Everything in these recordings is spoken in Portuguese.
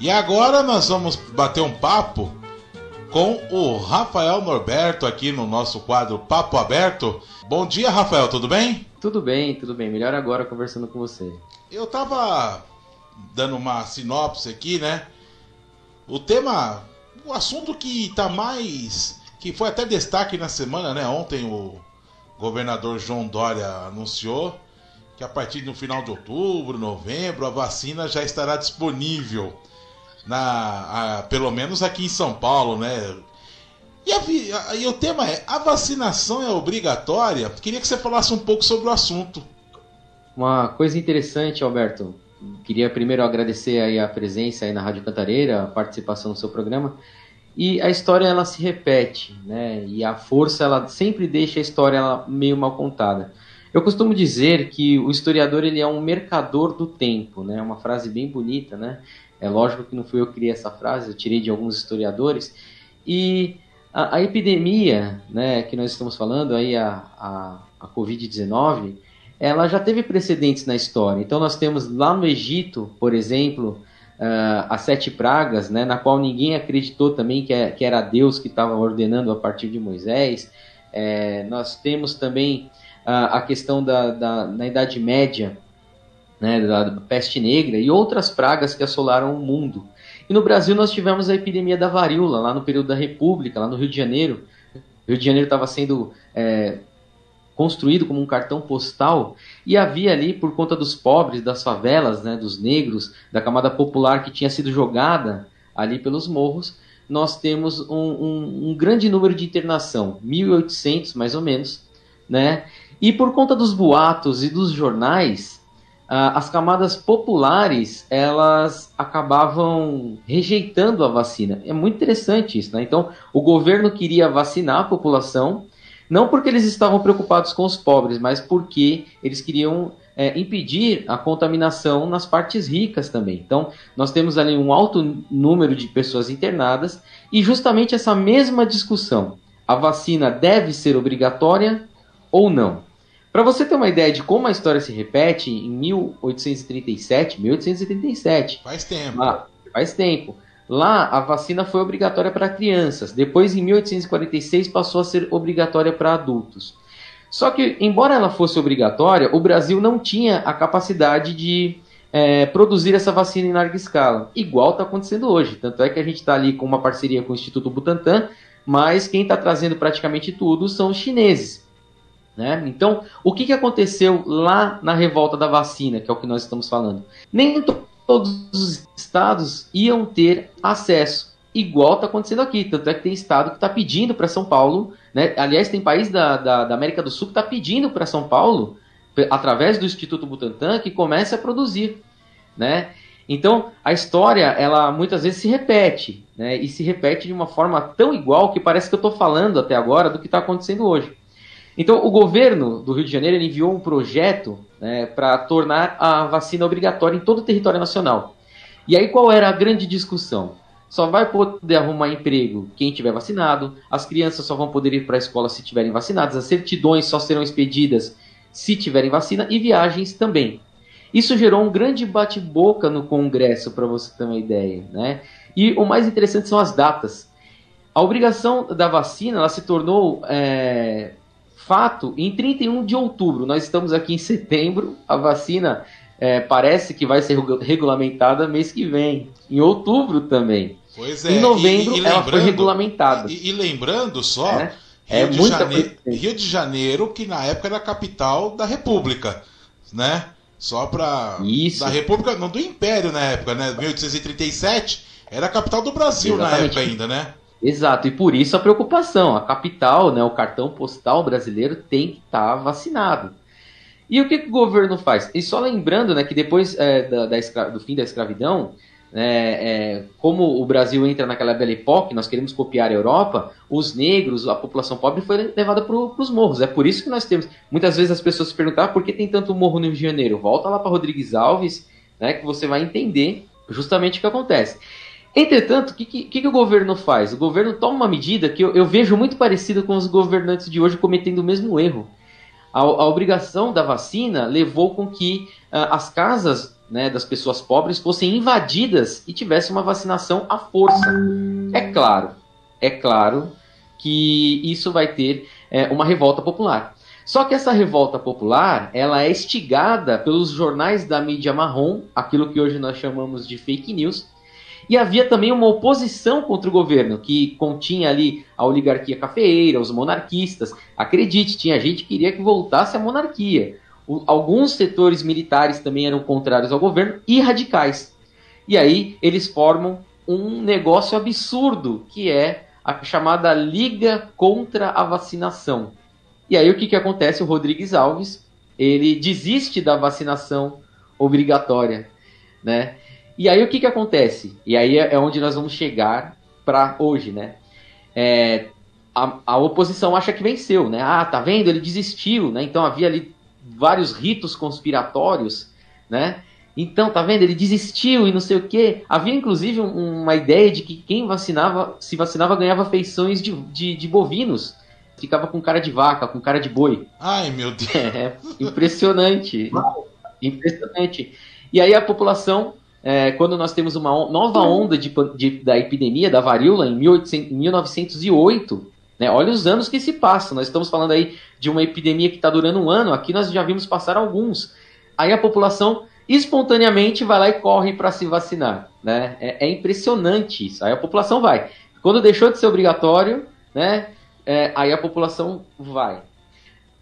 E agora nós vamos bater um papo com o Rafael Norberto aqui no nosso quadro Papo Aberto. Bom dia, Rafael, tudo bem? Tudo bem, tudo bem. Melhor agora conversando com você. Eu tava dando uma sinopse aqui, né? O tema, o assunto que tá mais. que foi até destaque na semana, né? Ontem o governador João Dória anunciou que a partir do final de outubro, novembro, a vacina já estará disponível na, a, pelo menos aqui em São Paulo, né? E, a, e, o tema é: a vacinação é obrigatória? Queria que você falasse um pouco sobre o assunto. Uma coisa interessante, Alberto. Queria primeiro agradecer aí a presença aí na Rádio Cantareira, a participação no seu programa. E a história ela se repete, né? E a força ela sempre deixa a história ela meio mal contada. Eu costumo dizer que o historiador ele é um mercador do tempo, né? Uma frase bem bonita, né? É lógico que não fui eu que criei essa frase, eu tirei de alguns historiadores. E a, a epidemia, né, que nós estamos falando aí, a, a, a Covid-19, ela já teve precedentes na história. Então nós temos lá no Egito, por exemplo, uh, as sete pragas, né, na qual ninguém acreditou também que, é, que era Deus que estava ordenando a partir de Moisés. É, nós temos também uh, a questão da, da, na Idade Média, né, da peste negra e outras pragas que assolaram o mundo. E no Brasil nós tivemos a epidemia da varíola, lá no período da República, lá no Rio de Janeiro. O Rio de Janeiro estava sendo é, construído como um cartão postal e havia ali, por conta dos pobres, das favelas, né, dos negros, da camada popular que tinha sido jogada ali pelos morros, nós temos um, um, um grande número de internação, 1.800 mais ou menos, né? E por conta dos boatos e dos jornais, as camadas populares elas acabavam rejeitando a vacina. É muito interessante isso, né? Então, o governo queria vacinar a população, não porque eles estavam preocupados com os pobres, mas porque eles queriam é, impedir a contaminação nas partes ricas também. Então, nós temos ali um alto número de pessoas internadas e justamente essa mesma discussão: a vacina deve ser obrigatória ou não? Para você ter uma ideia de como a história se repete, em 1837, 1837. Faz tempo. Lá, faz tempo. Lá a vacina foi obrigatória para crianças. Depois, em 1846, passou a ser obrigatória para adultos. Só que, embora ela fosse obrigatória, o Brasil não tinha a capacidade de é, produzir essa vacina em larga escala, igual está acontecendo hoje. Tanto é que a gente está ali com uma parceria com o Instituto Butantan, mas quem está trazendo praticamente tudo são os chineses. Né? Então, o que, que aconteceu lá na revolta da vacina, que é o que nós estamos falando? Nem todos os estados iam ter acesso, igual está acontecendo aqui. Tanto é que tem estado que está pedindo para São Paulo, né? aliás, tem país da, da, da América do Sul que está pedindo para São Paulo, através do Instituto Butantan, que comece a produzir. Né? Então, a história, ela muitas vezes se repete, né? e se repete de uma forma tão igual que parece que eu estou falando até agora do que está acontecendo hoje. Então, o governo do Rio de Janeiro enviou um projeto né, para tornar a vacina obrigatória em todo o território nacional. E aí, qual era a grande discussão? Só vai poder arrumar emprego quem tiver vacinado, as crianças só vão poder ir para a escola se tiverem vacinadas, as certidões só serão expedidas se tiverem vacina e viagens também. Isso gerou um grande bate-boca no Congresso, para você ter uma ideia. Né? E o mais interessante são as datas. A obrigação da vacina ela se tornou é, fato em 31 de outubro. Nós estamos aqui em setembro, a vacina é, parece que vai ser regulamentada mês que vem, em outubro também. Pois é. Em novembro e, e ela foi regulamentada. E, e lembrando só, é, Rio, é de Janeiro, Rio de Janeiro, que na época era a capital da República, né? Só para da República, não do Império na época, né? 1837 era a capital do Brasil Exatamente. na época ainda, né? Exato, e por isso a preocupação. A capital, né, o cartão postal brasileiro tem que estar tá vacinado. E o que, que, o governo faz? E só lembrando né, que depois é, da, da do fim da escravidão, é, é, como o Brasil entra naquela bela época, nós queremos copiar a Europa, os negros, a população pobre foi levada para os morros. É por isso que nós temos. Muitas vezes as pessoas se perguntam ah, por que tem tanto morro no Rio de Janeiro. Volta lá para Rodrigues Alves, né, que você vai entender justamente o que acontece. Entretanto, o que, que, que, o governo faz? O governo toma uma medida que eu, eu vejo muito parecida com os governantes de hoje cometendo o mesmo erro. a, a obrigação da vacina levou com que uh, as casas né, das pessoas pobres fossem invadidas e tivesse uma vacinação à força. É claro, é claro que isso vai ter é, uma revolta popular. Só que essa revolta popular, ela é estigada pelos jornais da mídia marrom, aquilo que hoje nós chamamos de fake news, e havia também uma oposição contra o governo, que continha ali a oligarquia cafeeira, os monarquistas. Acredite, tinha gente que queria que voltasse a monarquia. O, alguns setores militares também eram contrários ao governo e radicais. E aí eles formam um negócio absurdo, que é a chamada Liga contra a Vacinação. E aí o que, que acontece? O Rodrigues Alves ele desiste da vacinação obrigatória, né? E aí o que, que acontece? E aí é, é onde nós vamos chegar para hoje, né? É, a, a, oposição acha que venceu, né? Ah, tá vendo? Ele desistiu, né? Então havia ali vários ritos conspiratórios, né? Então, tá vendo? Ele desistiu e não sei o quê. Havia inclusive um, uma ideia de que quem vacinava, se vacinava, ganhava feições de, de, de, bovinos. Ficava com cara de vaca, com cara de boi. Ai, meu Deus. É, impressionante. impressionante. E aí a população é, quando nós temos uma nova onda de, de, da epidemia da varíola em, 1800, em 1908, né, olha os anos que se passam. Nós estamos falando aí de uma epidemia que está durando um ano, aqui nós já vimos passar alguns. Aí a população espontaneamente vai lá e corre para se vacinar. Né? É, é, impressionante isso. Aí a população vai. Quando deixou de ser obrigatório, né, é, aí a população vai.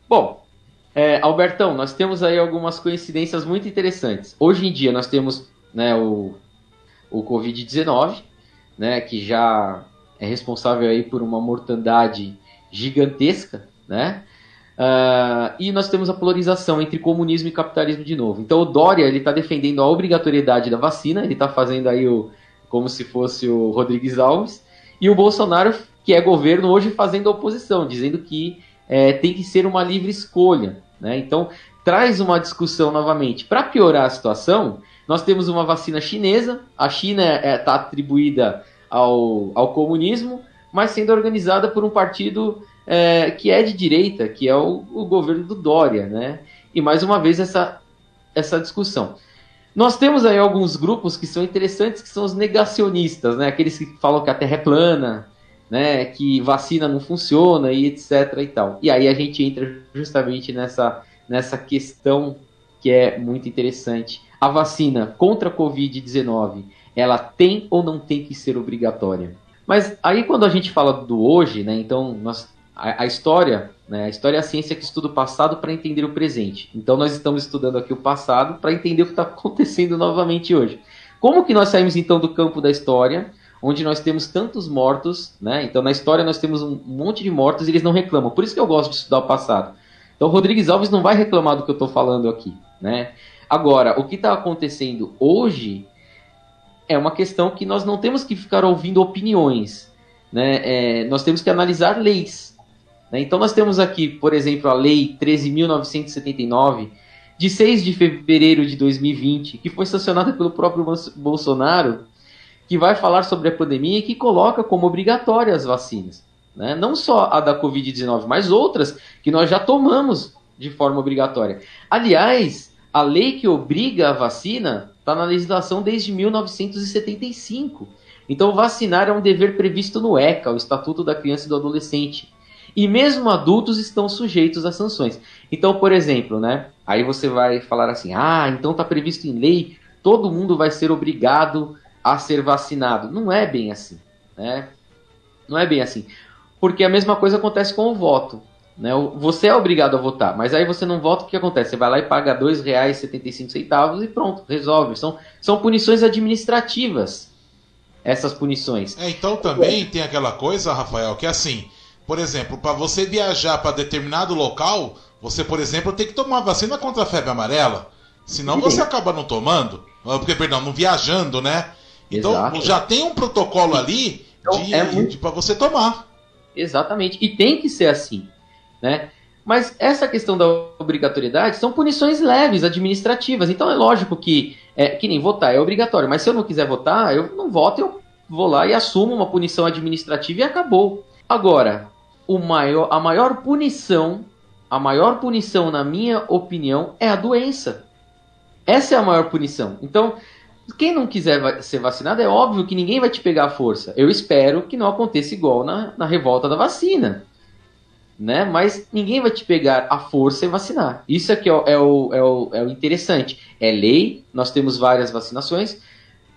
Bom, é, Albertão, nós temos aí algumas coincidências muito interessantes. Hoje em dia nós temos né, o, o Covid-19, né, que já é responsável aí por uma mortandade gigantesca, né? Uh, e nós temos a polarização entre comunismo e capitalismo de novo. Então o Dória ele está defendendo a obrigatoriedade da vacina, ele está fazendo aí o como se fosse o Rodrigues Alves, e o Bolsonaro, que é governo hoje, fazendo a oposição, dizendo que é, tem que ser uma livre escolha. Né? Então traz uma discussão novamente. Para piorar a situação, nós temos uma vacina chinesa, a China está é, tá atribuída ao, ao comunismo, mas sendo organizada por um partido é, que é de direita, que é o, o, governo do Dória, né? E mais uma vez essa, essa discussão. Nós temos aí alguns grupos que são interessantes, que são os negacionistas, né? Aqueles que falam que a Terra é plana, né? Que vacina não funciona e etc e tal. E aí a gente entra justamente nessa, nessa questão que é muito interessante a vacina contra a Covid-19 ela tem ou não tem que ser obrigatória? Mas aí quando a gente fala do hoje, né, então nós, a, a história, né, a história é a ciência que estuda o passado para entender o presente. Então nós estamos estudando aqui o passado para entender o que está acontecendo novamente hoje. Como que nós saímos então do campo da história, onde nós temos tantos mortos, né? Então na história nós temos um monte de mortos e eles não reclamam. Por isso que eu gosto de estudar o passado. Então Rodrigues Alves não vai reclamar do que eu estou falando aqui, né? Agora, o que está acontecendo hoje é uma questão que nós não temos que ficar ouvindo opiniões, né? É, nós temos que analisar leis. Né? Então, nós temos aqui, por exemplo, a Lei 13.979, de 6 de fevereiro de 2020, que foi sancionada pelo próprio Bolsonaro, que vai falar sobre a pandemia e que coloca como obrigatória as vacinas. Né? Não só a da Covid-19, mas outras que nós já tomamos de forma obrigatória. Aliás, a lei que obriga a vacina está na legislação desde 1975. Então, vacinar é um dever previsto no ECA, o Estatuto da Criança e do Adolescente. E mesmo adultos estão sujeitos a sanções. Então, por exemplo, né? Aí você vai falar assim: ah, então está previsto em lei, todo mundo vai ser obrigado a ser vacinado. Não é bem assim, né? Não é bem assim. Porque a mesma coisa acontece com o voto. Né? Você é obrigado a votar, mas aí você não vota, o que acontece? Você vai lá e paga R$ 2,75 e pronto, resolve. São, são punições administrativas, essas punições. É, então também tem aquela coisa, Rafael, que é assim, por exemplo, para você viajar para determinado local, você, por exemplo, tem que tomar vacina contra a febre amarela. Senão Sim. você acaba não tomando, porque, perdão, não viajando, né? Então Exato. já tem um protocolo ali então, de, é muito... para você tomar. Exatamente. E tem que ser assim né? Mas essa questão da obrigatoriedade são punições leves, administrativas. Então é lógico que, é, que nem votar é obrigatório, mas se eu não quiser votar, eu não voto, eu vou lá e assumo uma punição administrativa e acabou. Agora, o maior, a maior punição a maior punição, na minha opinião, é a doença. Essa é a maior punição. Então, quem não quiser ser vacinado, é óbvio que ninguém vai te pegar a força. Eu espero que não aconteça igual na, na revolta da vacina. Né? Mas ninguém vai te pegar a força e vacinar. Isso aqui é o, é o, é o, é o interessante. É lei, nós temos várias vacinações,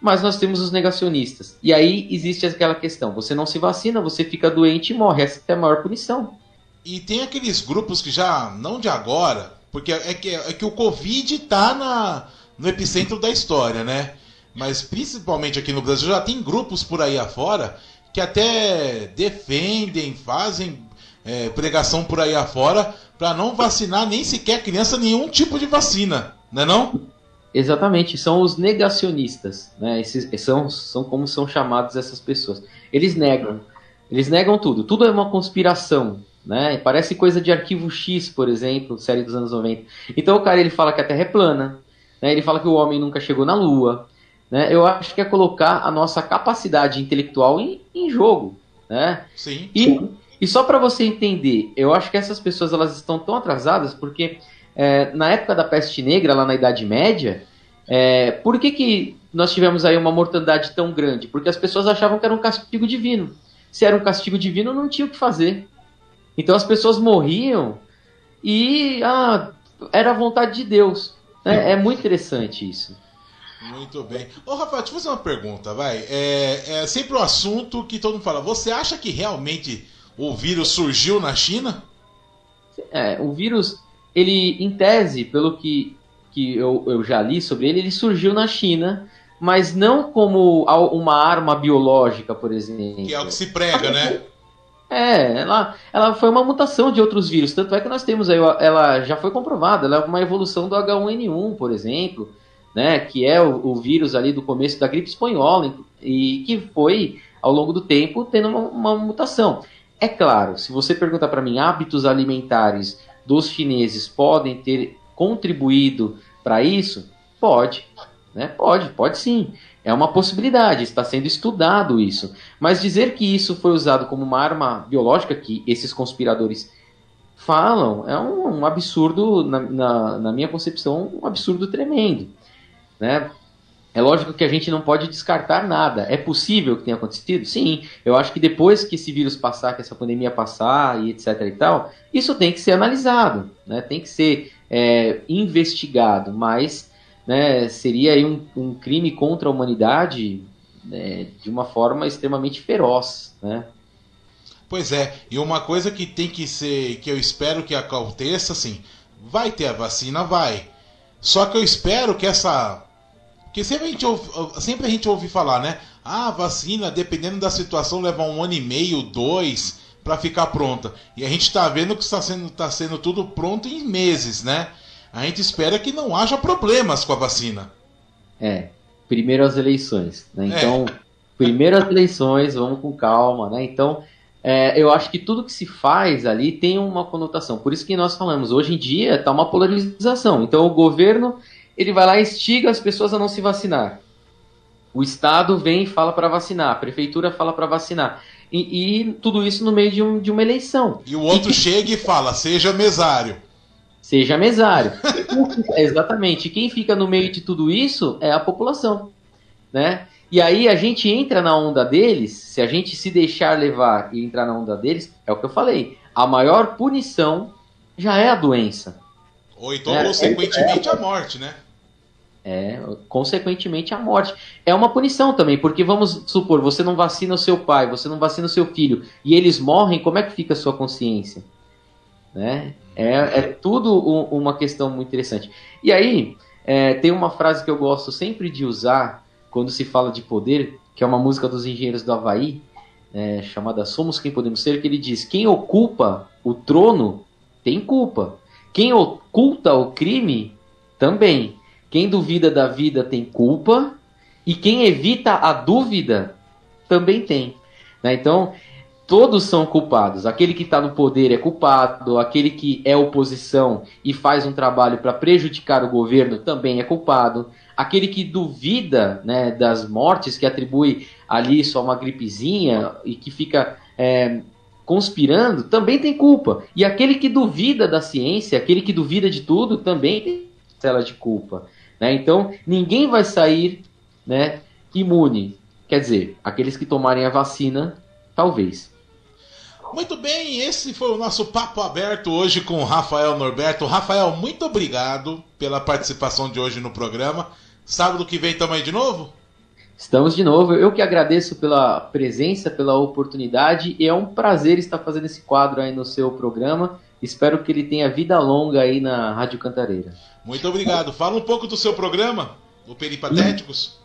mas nós temos os negacionistas. E aí existe aquela questão: você não se vacina, você fica doente e morre. Essa é a maior punição. E tem aqueles grupos que já, não de agora, porque é que, é que o Covid está no epicentro da história, né? Mas principalmente aqui no Brasil já tem grupos por aí afora que até defendem, fazem é, pregação por aí afora para não vacinar nem sequer criança nenhum tipo de vacina, não é não? Exatamente, são os negacionistas, né? Esses, são, são como são chamados essas pessoas. Eles negam, eles negam tudo, tudo é uma conspiração, né? Parece coisa de arquivo X, por exemplo, série dos anos 90. Então o cara ele fala que a Terra é plana, né? ele fala que o homem nunca chegou na Lua. Né? Eu acho que é colocar a nossa capacidade intelectual em, em jogo. Né? Sim. E, e só para você entender, eu acho que essas pessoas elas estão tão atrasadas porque é, na época da peste negra, lá na Idade Média, é, por que, que nós tivemos aí uma mortandade tão grande? Porque as pessoas achavam que era um castigo divino. Se era um castigo divino, não tinha o que fazer. Então as pessoas morriam e ah, era a vontade de Deus. Né? É muito interessante isso. Muito bem. Ô, Rafael, deixa eu fazer uma pergunta, vai. É, é sempre o um assunto que todo mundo fala. Você acha que realmente o vírus surgiu na China? É, o vírus, ele, em tese, pelo que, que eu, eu já li sobre ele, ele surgiu na China, mas não como uma arma biológica, por exemplo. Que é o que se prega, né? É, ela, ela foi uma mutação de outros vírus. Tanto é que nós temos aí, ela já foi comprovada, ela é uma evolução do H1N1, por exemplo, né, que é o, o vírus ali do começo da gripe espanhola, e que foi, ao longo do tempo, tendo uma, uma mutação. É claro, se você perguntar para mim, hábitos alimentares dos chineses podem ter contribuído para isso? Pode, né? Pode, pode sim. É uma possibilidade, está sendo estudado isso. Mas dizer que isso foi usado como uma arma biológica, que esses conspiradores falam, é um, um absurdo, na, na, na, minha concepção, um absurdo tremendo. Né? É lógico que a gente não pode descartar nada. É possível que tenha acontecido? Sim. Eu acho que depois que esse vírus passar, que essa pandemia passar e etc e tal, isso tem que ser analisado, né? tem que ser é, investigado, mas né, seria aí um, um crime contra a humanidade né, de uma forma extremamente feroz, né? Pois é, e uma coisa que tem que ser, que eu espero que aconteça, assim, vai ter a vacina, vai. Só que eu espero que essa. Porque sempre a gente ouve, sempre a gente ouve falar, né? Ah, a vacina, dependendo da situação, leva um ano e meio, dois, para ficar pronta. E a gente está vendo que está sendo, tá sendo tudo pronto em meses, né? a gente espera que não haja problemas com a vacina. É, primeiro as eleições, né? É. Então, é. primeiro as eleições, vamos com calma, né? Então, é, eu acho que tudo que se faz ali tem uma conotação. Por isso que nós falamos, hoje em dia está uma polarização. Então, o governo ele vai lá e instiga as pessoas a não se vacinar. O Estado vem e fala para vacinar, a prefeitura fala para vacinar. E, e, tudo isso no meio de, um, de uma eleição. E o outro e chega e fala, seja mesário seja mesário. Exatamente. Quem fica no meio de tudo isso é a população, né? E aí a gente entra na onda deles, se a gente se deixar levar e entrar na onda deles, é o que eu falei. A maior punição já é a doença. Ou então, é, consequentemente, é, a morte, né? É, consequentemente a morte. É uma punição também, porque vamos supor, você não vacina o seu pai, você não vacina o seu filho, e eles morrem, como é que fica a sua consciência? Né? É, é tudo uma questão muito interessante. E aí, é, tem uma frase que eu gosto sempre de usar quando se fala de poder, que é uma música dos Engenheiros do Havaí, é, chamada Somos Quem Podemos Ser, que ele diz: Quem ocupa o trono tem culpa. Quem oculta o crime também. Quem duvida da vida tem culpa. E quem evita a dúvida também tem. Né? Então, todos são culpados. Aquele que está no poder é culpado, aquele que é oposição e faz um trabalho para prejudicar o governo também é culpado. Aquele que duvida né, das mortes, que atribui ali só uma gripezinha e que fica é, conspirando também tem culpa. E aquele que duvida da ciência, aquele que duvida de tudo, também tem cela de culpa. Né? Então, ninguém vai sair né, imune. Quer dizer, aqueles que tomarem a vacina, talvez. Muito bem, esse foi o nosso papo aberto hoje com o Rafael Norberto. Rafael, muito obrigado pela participação de hoje no programa. Sábado que vem aí de novo? Estamos de novo. Eu que agradeço pela presença, pela oportunidade e é um prazer estar fazendo esse quadro aí no seu programa. Espero que ele tenha vida longa aí na Rádio Cantareira. Muito obrigado. Fala um pouco do seu programa, o Peripatéticos.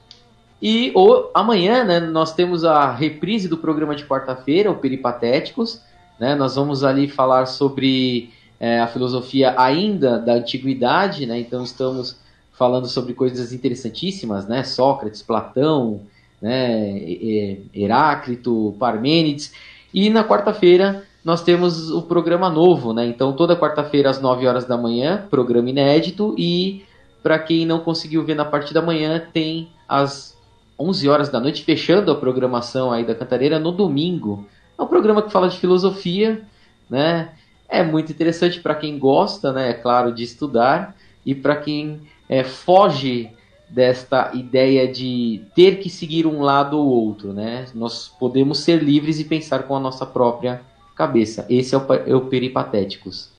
E o, amanhã, né, nós temos a reprise do programa de quarta-feira, o Peripatéticos. Né, nós vamos ali falar sobre é, a filosofia ainda da antiguidade, né, então estamos falando sobre coisas interessantíssimas, né? Sócrates, Platão, né? Heráclito, Parmênides. E na quarta-feira nós temos o programa novo, né? Então toda quarta-feira às 9 horas da manhã, programa inédito e para quem não conseguiu ver na parte da manhã, tem às 11 horas da noite fechando a programação aí da Cantareira no domingo. É um programa que fala de filosofia, né? É muito interessante para quem gosta, né, é claro, de estudar e para quem é, foge desta ideia de ter que seguir um lado ou outro, né? Nós podemos ser livres e pensar com a nossa própria cabeça. Esse é o, é o Peripatéticos.